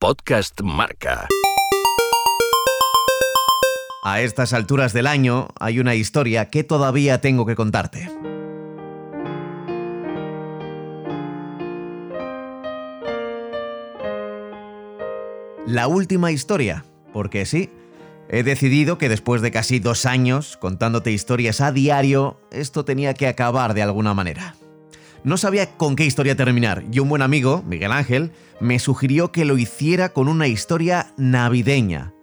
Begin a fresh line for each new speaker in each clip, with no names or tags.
Podcast Marca.
A estas alturas del año hay una historia que todavía tengo que contarte. La última historia, porque sí, he decidido que después de casi dos años contándote historias a diario, esto tenía que acabar de alguna manera. No sabía con qué historia terminar y un buen amigo, Miguel Ángel, me sugirió que lo hiciera con una historia navideña.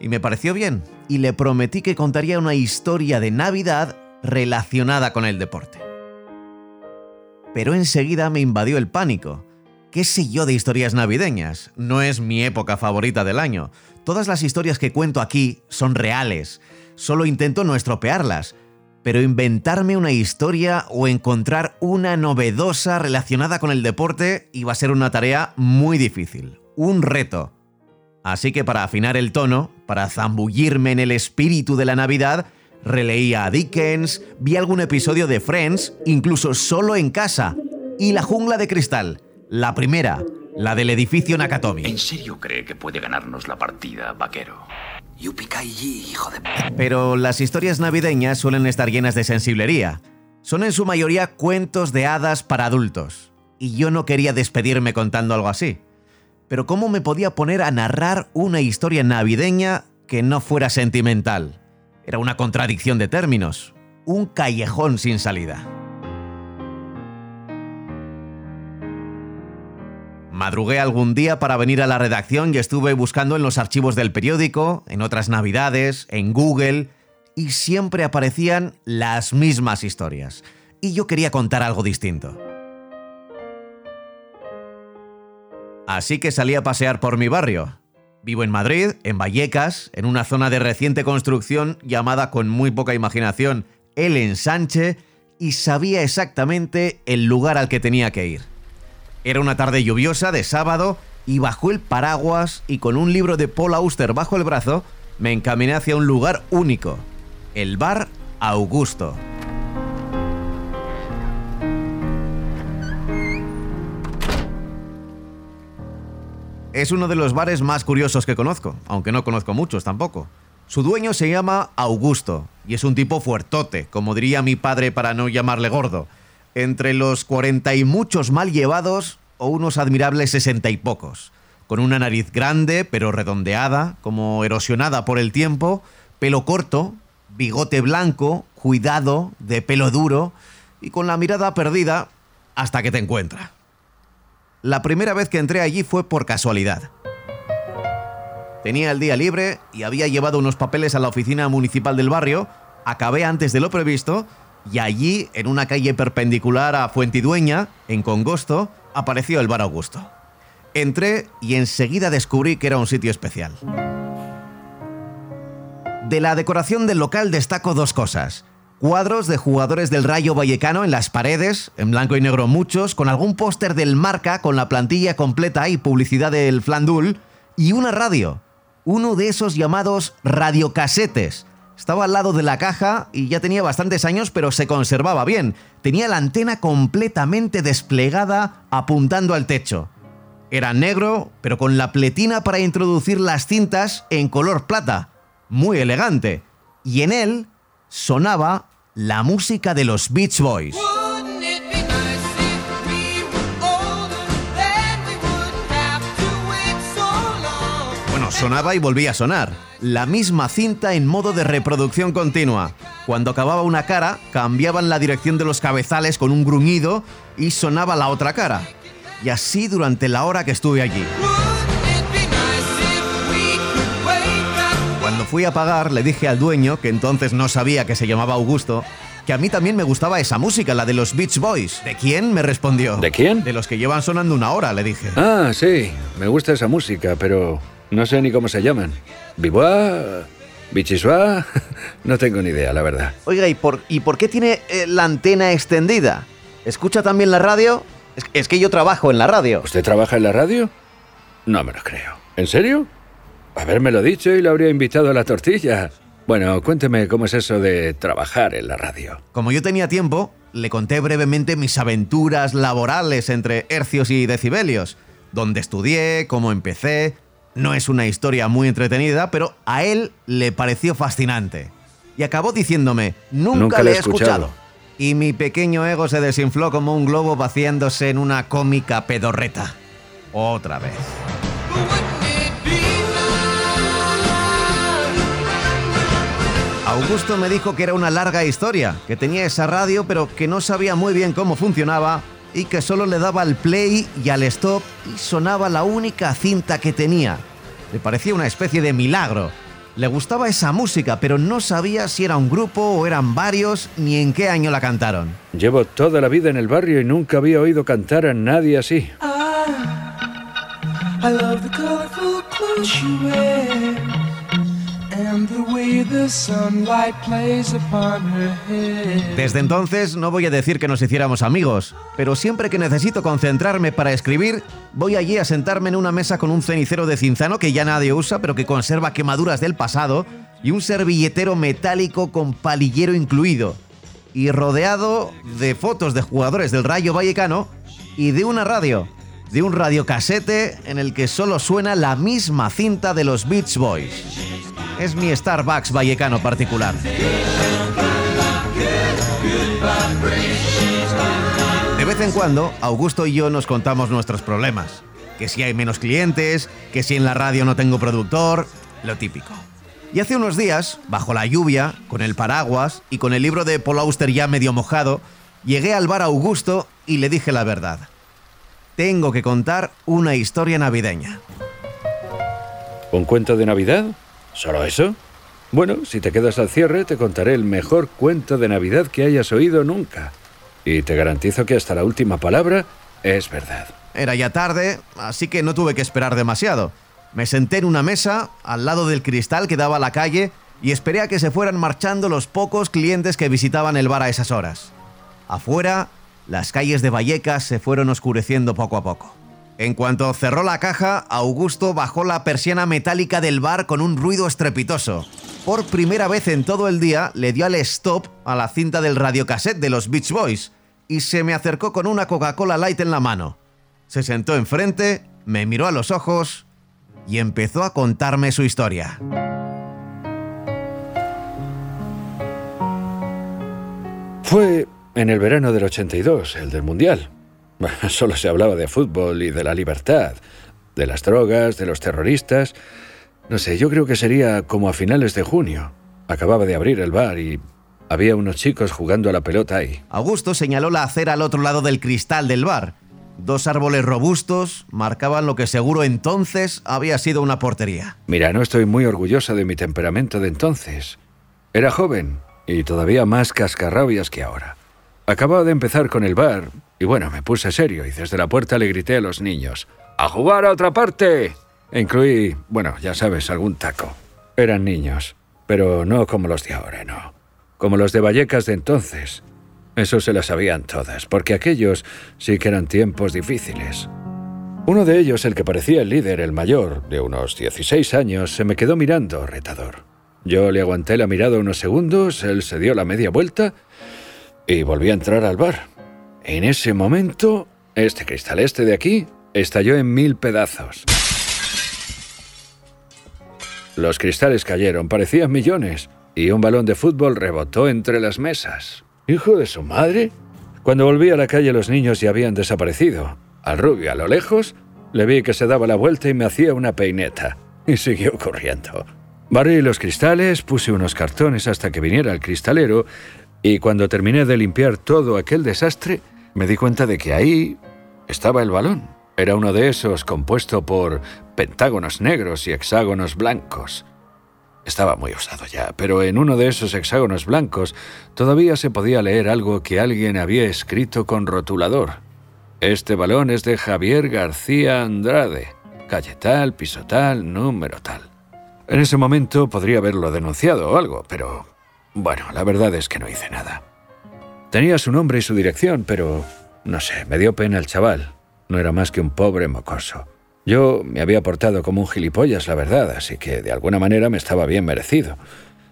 Y me pareció bien, y le prometí que contaría una historia de Navidad relacionada con el deporte. Pero enseguida me invadió el pánico. ¿Qué sé yo de historias navideñas? No es mi época favorita del año. Todas las historias que cuento aquí son reales. Solo intento no estropearlas pero inventarme una historia o encontrar una novedosa relacionada con el deporte iba a ser una tarea muy difícil, un reto. Así que para afinar el tono, para zambullirme en el espíritu de la Navidad, releía a Dickens, vi algún episodio de Friends, incluso solo en casa, y La jungla de cristal, la primera, la del edificio Nakatomi.
¿En serio cree que puede ganarnos la partida, vaquero? Hijo de...
Pero las historias navideñas suelen estar llenas de sensiblería. Son en su mayoría cuentos de hadas para adultos. Y yo no quería despedirme contando algo así. Pero ¿cómo me podía poner a narrar una historia navideña que no fuera sentimental? Era una contradicción de términos. Un callejón sin salida. Madrugué algún día para venir a la redacción y estuve buscando en los archivos del periódico, en otras navidades, en Google, y siempre aparecían las mismas historias. Y yo quería contar algo distinto. Así que salí a pasear por mi barrio. Vivo en Madrid, en Vallecas, en una zona de reciente construcción llamada con muy poca imaginación El Ensanche, y sabía exactamente el lugar al que tenía que ir. Era una tarde lluviosa de sábado y bajo el paraguas y con un libro de Paul Auster bajo el brazo, me encaminé hacia un lugar único, el bar Augusto. Es uno de los bares más curiosos que conozco, aunque no conozco muchos tampoco. Su dueño se llama Augusto y es un tipo fuertote, como diría mi padre para no llamarle gordo entre los cuarenta y muchos mal llevados o unos admirables sesenta y pocos, con una nariz grande pero redondeada, como erosionada por el tiempo, pelo corto, bigote blanco, cuidado, de pelo duro y con la mirada perdida hasta que te encuentra. La primera vez que entré allí fue por casualidad. Tenía el día libre y había llevado unos papeles a la oficina municipal del barrio, acabé antes de lo previsto y allí, en una calle perpendicular a Fuentidueña, en Congosto, apareció el Bar Augusto. Entré y enseguida descubrí que era un sitio especial. De la decoración del local destaco dos cosas. Cuadros de jugadores del Rayo Vallecano en las paredes, en blanco y negro muchos, con algún póster del marca con la plantilla completa y publicidad del Flandul, y una radio, uno de esos llamados radiocasetes, estaba al lado de la caja y ya tenía bastantes años, pero se conservaba bien. Tenía la antena completamente desplegada apuntando al techo. Era negro, pero con la pletina para introducir las cintas en color plata. Muy elegante. Y en él sonaba la música de los Beach Boys. Sonaba y volvía a sonar. La misma cinta en modo de reproducción continua. Cuando acababa una cara, cambiaban la dirección de los cabezales con un gruñido y sonaba la otra cara. Y así durante la hora que estuve allí. Cuando fui a pagar, le dije al dueño, que entonces no sabía que se llamaba Augusto, que a mí también me gustaba esa música, la de los Beach Boys. ¿De quién? me respondió.
¿De quién?
De los que llevan sonando una hora, le dije.
Ah, sí, me gusta esa música, pero no sé ni cómo se llaman. ¿Bibois? ¿Bichisua? No tengo ni idea, la verdad.
Oiga, ¿y por, ¿y por qué tiene eh, la antena extendida? ¿Escucha también la radio? Es, es, que yo trabajo en la radio.
¿Usted trabaja en la radio? No me lo creo. ¿En serio? Habérmelo dicho y lo habría invitado a la tortilla. Bueno, cuénteme cómo es eso de trabajar en la radio.
Como yo tenía tiempo, le conté brevemente mis aventuras laborales entre hercios y decibelios, dónde estudié, cómo empecé, No es una historia muy entretenida, pero a él le pareció fascinante. Y acabó diciéndome, nunca, le he escuchado. Y mi pequeño ego se desinfló como un globo vaciándose en una cómica pedorreta. Otra vez. Augusto me dijo que era una larga historia, que tenía esa radio pero que no sabía muy bien cómo funcionaba y que solo le daba al play y al stop y sonaba la única cinta que tenía. Le parecía una especie de milagro. Le gustaba esa música, pero no sabía si era un grupo o eran varios ni en qué año la cantaron.
Llevo toda la vida en el barrio y nunca había oído cantar a nadie así.
Desde entonces no voy a decir que nos hiciéramos amigos, pero siempre que necesito concentrarme para escribir, voy allí a sentarme en una mesa con un cenicero de cinzano que ya nadie usa pero que conserva quemaduras del pasado y un servilletero metálico con palillero incluido, y rodeado de fotos de jugadores del Rayo Vallecano y de una radio, de un radiocasete en el que solo suena la misma cinta de los Beach Boys es mi Starbucks vallecano particular. De vez en cuando, Augusto y yo nos contamos nuestros problemas. Que si hay menos clientes, que si en la radio no tengo productor, lo típico. Y hace unos días, bajo la lluvia, con el paraguas y con el libro de Paul Auster ya medio mojado, llegué al bar Augusto y le dije la verdad. Tengo que contar una historia navideña.
¿Un cuento de Navidad? ¿Solo eso? Bueno, si te quedas al cierre, te contaré el mejor cuento de Navidad que hayas oído nunca. Y te garantizo que hasta la última palabra es verdad.
Era ya tarde, así que no tuve que esperar demasiado. Me senté en una mesa, al lado del cristal que daba a la calle, y esperé a que se fueran marchando los pocos clientes que visitaban el bar a esas horas. Afuera, las calles de Vallecas se fueron oscureciendo poco a poco. En cuanto cerró la caja, Augusto bajó la persiana metálica del bar con un ruido estrepitoso. Por primera vez en todo el día le dio al stop a la cinta del radiocassette de los Beach Boys y se me acercó con una Coca-Cola Light en la mano. Se sentó enfrente, me miró a los ojos y empezó a contarme su historia.
Fue en el verano del 82, el del Mundial. Solo se hablaba de fútbol y de la libertad, de las drogas, de los terroristas. No sé, yo creo que sería como a finales de junio. Acababa de abrir el bar y había unos chicos jugando a la pelota ahí.
Augusto señaló la acera al otro lado del cristal del bar. Dos árboles robustos marcaban lo que seguro entonces había sido una portería.
Mira, no estoy muy orgullosa de mi temperamento de entonces. Era joven y todavía más cascarrabias que ahora. Acababa de empezar con el bar, y bueno, me puse serio y desde la puerta le grité a los niños, ¡A jugar a otra parte! Incluí, bueno, ya sabes, algún taco. Eran niños, pero no como los de ahora, no. Como los de Vallecas de entonces. Eso se las sabían todas, porque aquellos sí que eran tiempos difíciles. Uno de ellos, el que parecía el líder, el mayor, de unos 16 años, se me quedó mirando retador. Yo le aguanté la mirada unos segundos, él se dio la media vuelta y volví a entrar al bar. En ese momento, este cristal este de aquí estalló en mil pedazos. Los cristales cayeron, parecían millones, y un balón de fútbol rebotó entre las mesas. ¿Hijo de su madre? Cuando volví a la calle los niños ya habían desaparecido. Al rubio a lo lejos le vi que se daba la vuelta y me hacía una peineta. Y siguió corriendo. Barrí los cristales, puse unos cartones hasta que viniera el cristalero y cuando terminé de limpiar todo aquel desastre, me di cuenta de que ahí estaba el balón. Era uno de esos compuesto por pentágonos negros y hexágonos blancos. Estaba muy usado ya, pero en uno de esos hexágonos blancos todavía se podía leer algo que alguien había escrito con rotulador. Este balón es de Javier García Andrade, calle tal, piso tal, número tal. En ese momento podría haberlo denunciado o algo, pero bueno, la verdad es que no hice nada. Tenía su nombre y su dirección, pero no sé, me dio pena el chaval. No era más que un pobre mocoso. Yo me había portado como un gilipollas, la verdad, así que de alguna manera me estaba bien merecido.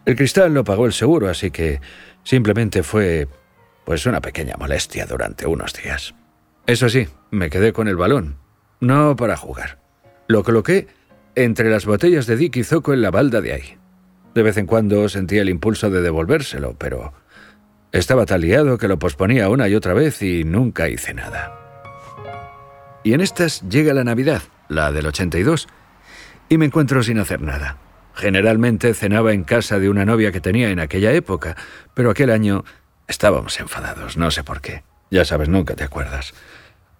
El cristal lo pagó el seguro, así que simplemente fue pues una pequeña molestia durante unos días. Eso sí, me quedé con el balón, no para jugar. Lo coloqué entre las botellas de Dick y Zoco en la balda de ahí. De vez en cuando sentía el impulso de devolvérselo, pero estaba tan liado que lo posponía una y otra vez y nunca hice nada. Y en estas llega la Navidad, la del 82, y me encuentro sin hacer nada. Generalmente cenaba en casa de una novia que tenía en aquella época, pero aquel año estábamos enfadados, no sé por qué. Ya sabes, nunca te acuerdas.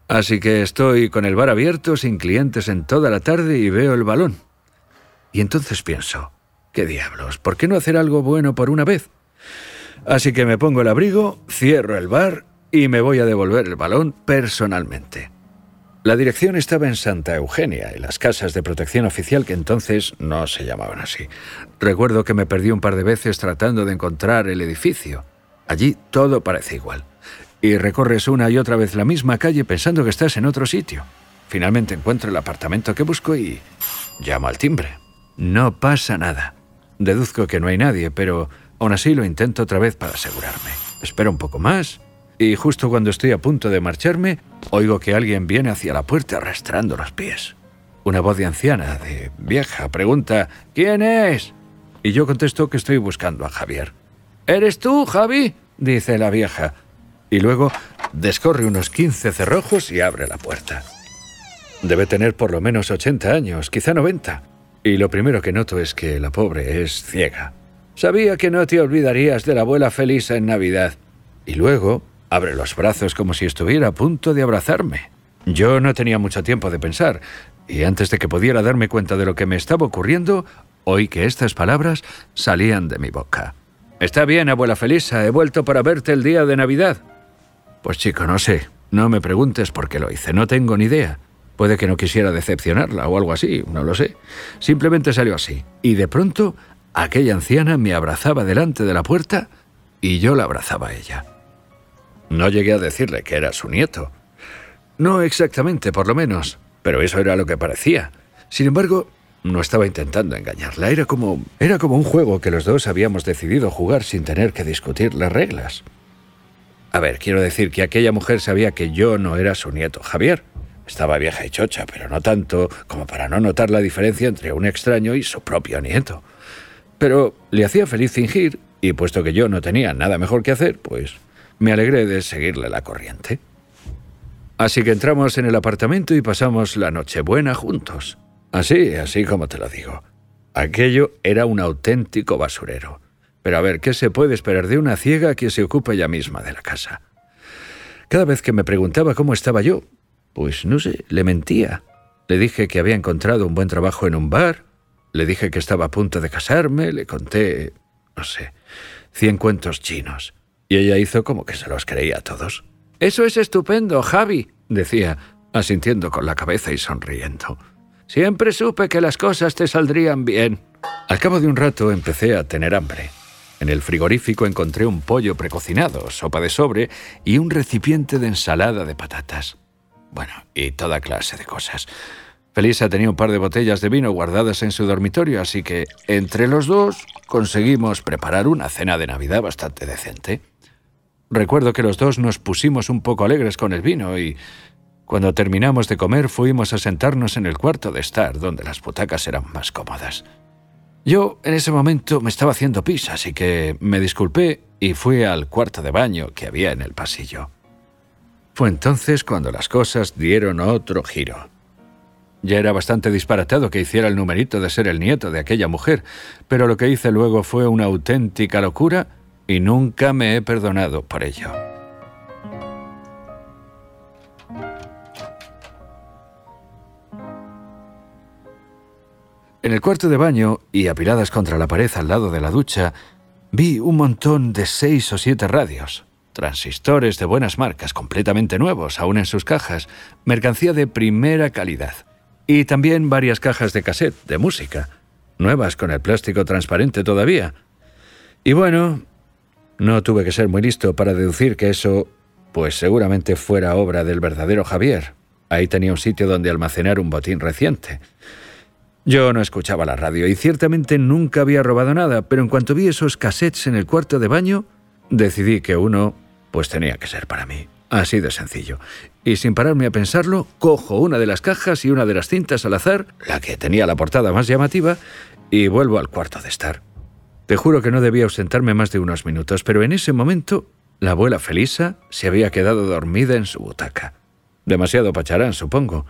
Así que estoy con el bar abierto, sin clientes en toda la tarde y veo el balón. Y entonces pienso, ¿qué diablos? ¿Por qué no hacer algo bueno por una vez? Así que me pongo el abrigo, cierro el bar y me voy a devolver el balón personalmente. La dirección estaba en Santa Eugenia, en las casas de protección oficial que entonces no se llamaban así. Recuerdo que me perdí un par de veces tratando de encontrar el edificio. Allí todo parece igual. Y recorres una y otra vez la misma calle pensando que estás en otro sitio. Finalmente encuentro el apartamento que busco y llamo al timbre. No pasa nada. Deduzco que no hay nadie, pero aún así lo intento otra vez para asegurarme. Espero un poco más y justo cuando estoy a punto de marcharme, oigo que alguien viene hacia la puerta arrastrando los pies. Una voz de anciana, de vieja, pregunta, ¿quién es? Y yo contesto que estoy buscando a Javier. ¿Eres tú, Javi? dice la vieja. Y luego descorre unos 15 cerrojos y abre la puerta. Debe tener por lo menos 80 años, quizá 90. Y lo primero que noto es que la pobre es ciega. Sabía que no te olvidarías de la abuela Felisa en Navidad. Y luego Abre los brazos como si estuviera a punto de abrazarme. Yo no tenía mucho tiempo de pensar, y antes de que pudiera darme cuenta de lo que me estaba ocurriendo, oí que estas palabras salían de mi boca. Está bien, abuela Felisa, he vuelto para verte el día de Navidad. Pues chico, no sé, no me preguntes por qué lo hice, no tengo ni idea. Puede que no quisiera decepcionarla o algo así, no lo sé. Simplemente salió así. Y de pronto, aquella anciana me abrazaba delante de la puerta y yo la abrazaba a ella. No llegué a decirle que era su nieto. No exactamente, por lo menos, pero eso era lo que parecía. Sin embargo, no estaba intentando engañarla, era como era como un juego que los dos habíamos decidido jugar sin tener que discutir las reglas. A ver, quiero decir que aquella mujer sabía que yo no era su nieto Javier. Estaba vieja y chocha, pero no tanto como para no notar la diferencia entre un extraño y su propio nieto. Pero le hacía feliz fingir, y puesto que yo no tenía nada mejor que hacer, pues me alegré de seguirle la corriente. Así que entramos en el apartamento y pasamos la Nochebuena juntos. Así, así como te lo digo. Aquello era un auténtico basurero. Pero a ver, ¿qué se puede esperar de una ciega que se ocupa ella misma de la casa? Cada vez que me preguntaba cómo estaba yo, pues no sé, le mentía. Le dije que había encontrado un buen trabajo en un bar, le dije que estaba a punto de casarme, le conté, no sé, cien cuentos chinos. Y ella hizo como que se los creía a todos. Eso es estupendo, Javi, decía, asintiendo con la cabeza y sonriendo. Siempre supe que las cosas te saldrían bien. Al cabo de un rato empecé a tener hambre. En el frigorífico encontré un pollo precocinado, sopa de sobre y un recipiente de ensalada de patatas. Bueno, y toda clase de cosas. Felisa tenía un par de botellas de vino guardadas en su dormitorio, así que entre los dos conseguimos preparar una cena de Navidad bastante decente. Recuerdo que los dos nos pusimos un poco alegres con el vino y cuando terminamos de comer fuimos a sentarnos en el cuarto de estar, donde las butacas eran más cómodas. Yo en ese momento me estaba haciendo pis, así que me disculpé y fui al cuarto de baño que había en el pasillo. Fue entonces cuando las cosas dieron otro giro. Ya era bastante disparatado que hiciera el numerito de ser el nieto de aquella mujer, pero lo que hice luego fue una auténtica locura y nunca me he perdonado por ello. En el cuarto de baño y apiladas contra la pared al lado de la ducha, vi un montón de seis o siete radios, transistores de buenas marcas, completamente nuevos, aún en sus cajas, mercancía de primera calidad. Y también varias cajas de cassette, de música, nuevas con el plástico transparente todavía. Y bueno, no tuve que ser muy listo para deducir que eso, pues seguramente fuera obra del verdadero Javier. Ahí tenía un sitio donde almacenar un botín reciente. Yo no escuchaba la radio y ciertamente nunca había robado nada, pero en cuanto vi esos cassettes en el cuarto de baño, decidí que uno, pues tenía que ser para mí. Así de sencillo. y sin pararme a pensarlo, cojo una de las cajas y una de las cintas al azar, la que tenía la portada más llamativa, y vuelvo al cuarto de estar. Te juro que no debía ausentarme más de unos minutos, pero en ese momento la abuela Felisa se había quedado dormida en su butaca. Demasiado pacharán, supongo.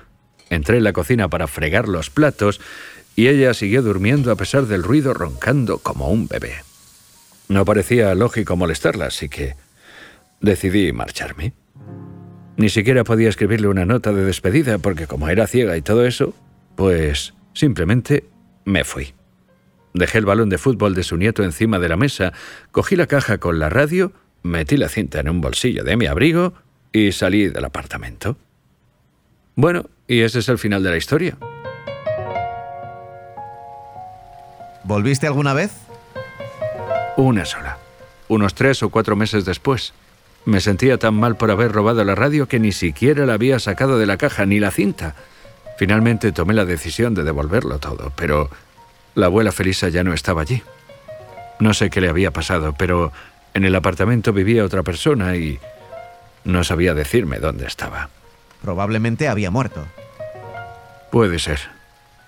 Entré en la cocina para fregar los platos y ella siguió durmiendo a pesar del ruido roncando como un bebé. No parecía lógico molestarla, así que decidí marcharme. Ni siquiera podía escribirle una nota de despedida porque como era ciega y todo eso, pues simplemente me fui. Dejé el balón de fútbol de su nieto encima de la mesa, cogí la caja con la radio, metí la cinta en un bolsillo de mi abrigo y salí del apartamento. Bueno, y ese es el final de la historia.
¿Volviste alguna vez?
Una sola. Unos tres o cuatro meses después. Me sentía tan mal por haber robado la radio que ni siquiera la había sacado de la caja ni la cinta. Finalmente tomé la decisión de devolverlo todo, pero la abuela Felisa ya no estaba allí. No sé qué le había pasado, pero en el apartamento vivía otra persona y no sabía decirme dónde estaba.
Probablemente había muerto.
Puede ser.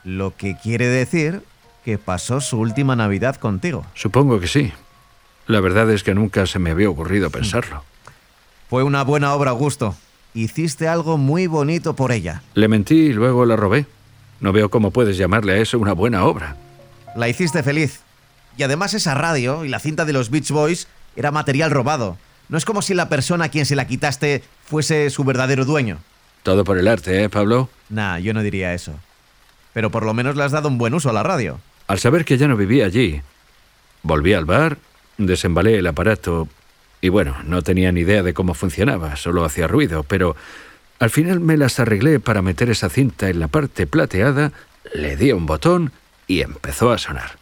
Lo que quiere decir que pasó su última Navidad contigo.
Supongo que sí. La verdad es que nunca se me había ocurrido pensarlo.
Fue una buena obra, Augusto. Hiciste algo muy bonito por ella.
Le mentí y luego la robé. No veo cómo puedes llamarle a eso una buena obra.
La hiciste feliz. Y además esa radio y la cinta de los Beach Boys era material robado. No es como si la persona a quien se la quitaste fuese su verdadero dueño.
Todo por el arte, ¿eh, Pablo?
Nah, yo no diría eso. Pero por lo menos le has dado un buen uso a la radio.
Al saber que ya no vivía allí, volví al bar, desembalé el aparato y bueno, no tenía ni idea de cómo funcionaba, solo hacía ruido, pero al final me las arreglé para meter esa cinta en la parte plateada, le di un botón y empezó a sonar.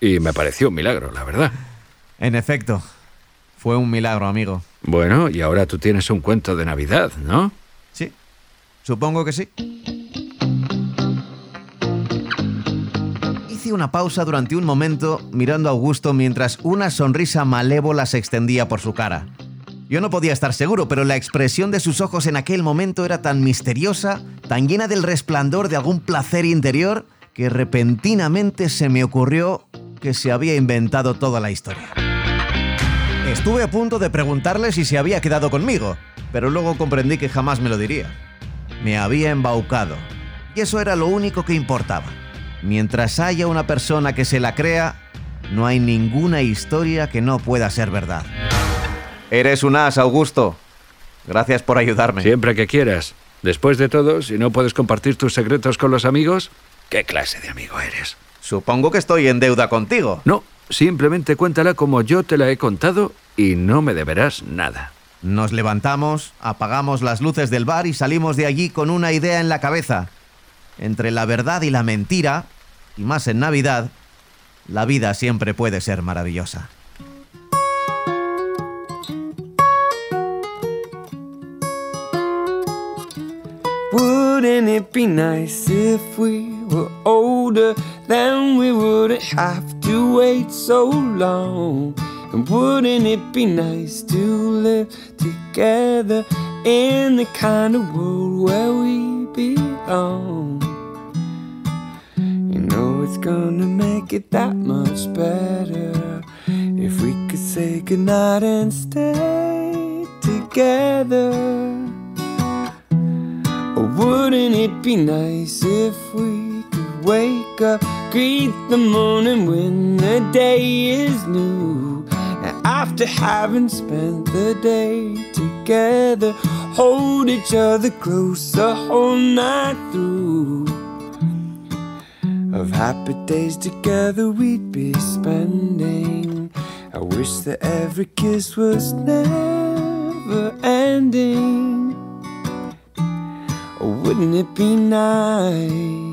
Y me pareció un milagro, la verdad.
En efecto, fue un milagro, amigo.
Bueno, y ahora tú tienes un cuento de Navidad, ¿no?
Sí, supongo que sí. Una pausa durante un momento mirando a Augusto mientras una sonrisa malévola se extendía por su cara. Yo no podía estar seguro, pero la expresión de sus ojos en aquel momento era tan misteriosa, tan llena del resplandor de algún placer interior, que repentinamente se me ocurrió que se había inventado toda la historia. Estuve a punto de preguntarle si se había quedado conmigo, pero luego comprendí que jamás me lo diría. Me había embaucado, y eso era lo único que importaba. Mientras haya una persona que se la crea, no hay ninguna historia que no pueda ser verdad. Eres un as, Augusto. Gracias por ayudarme.
Siempre que quieras. Después de todo, si no puedes compartir tus secretos con los amigos, ¿qué clase de amigo eres?
Supongo que estoy en deuda contigo.
No, simplemente cuéntala como yo te la he contado y no me deberás nada.
Nos levantamos, apagamos las luces del bar y salimos de allí con una idea en la cabeza. Entre la verdad y la mentira, y más en Navidad, la vida siempre puede ser maravillosa.
Wouldn't it be nice if we were older? Then we wouldn't have to wait so long. And wouldn't it be nice to live together in the kind of world where we belong? Gonna make it that much better if we could say goodnight and stay together. Or wouldn't it be nice if we could wake up, greet the morning when the day is new? And after having spent the day together, hold each other close the whole night through. Happy days together we'd be spending. I wish that every kiss was never ending. Or wouldn't it be nice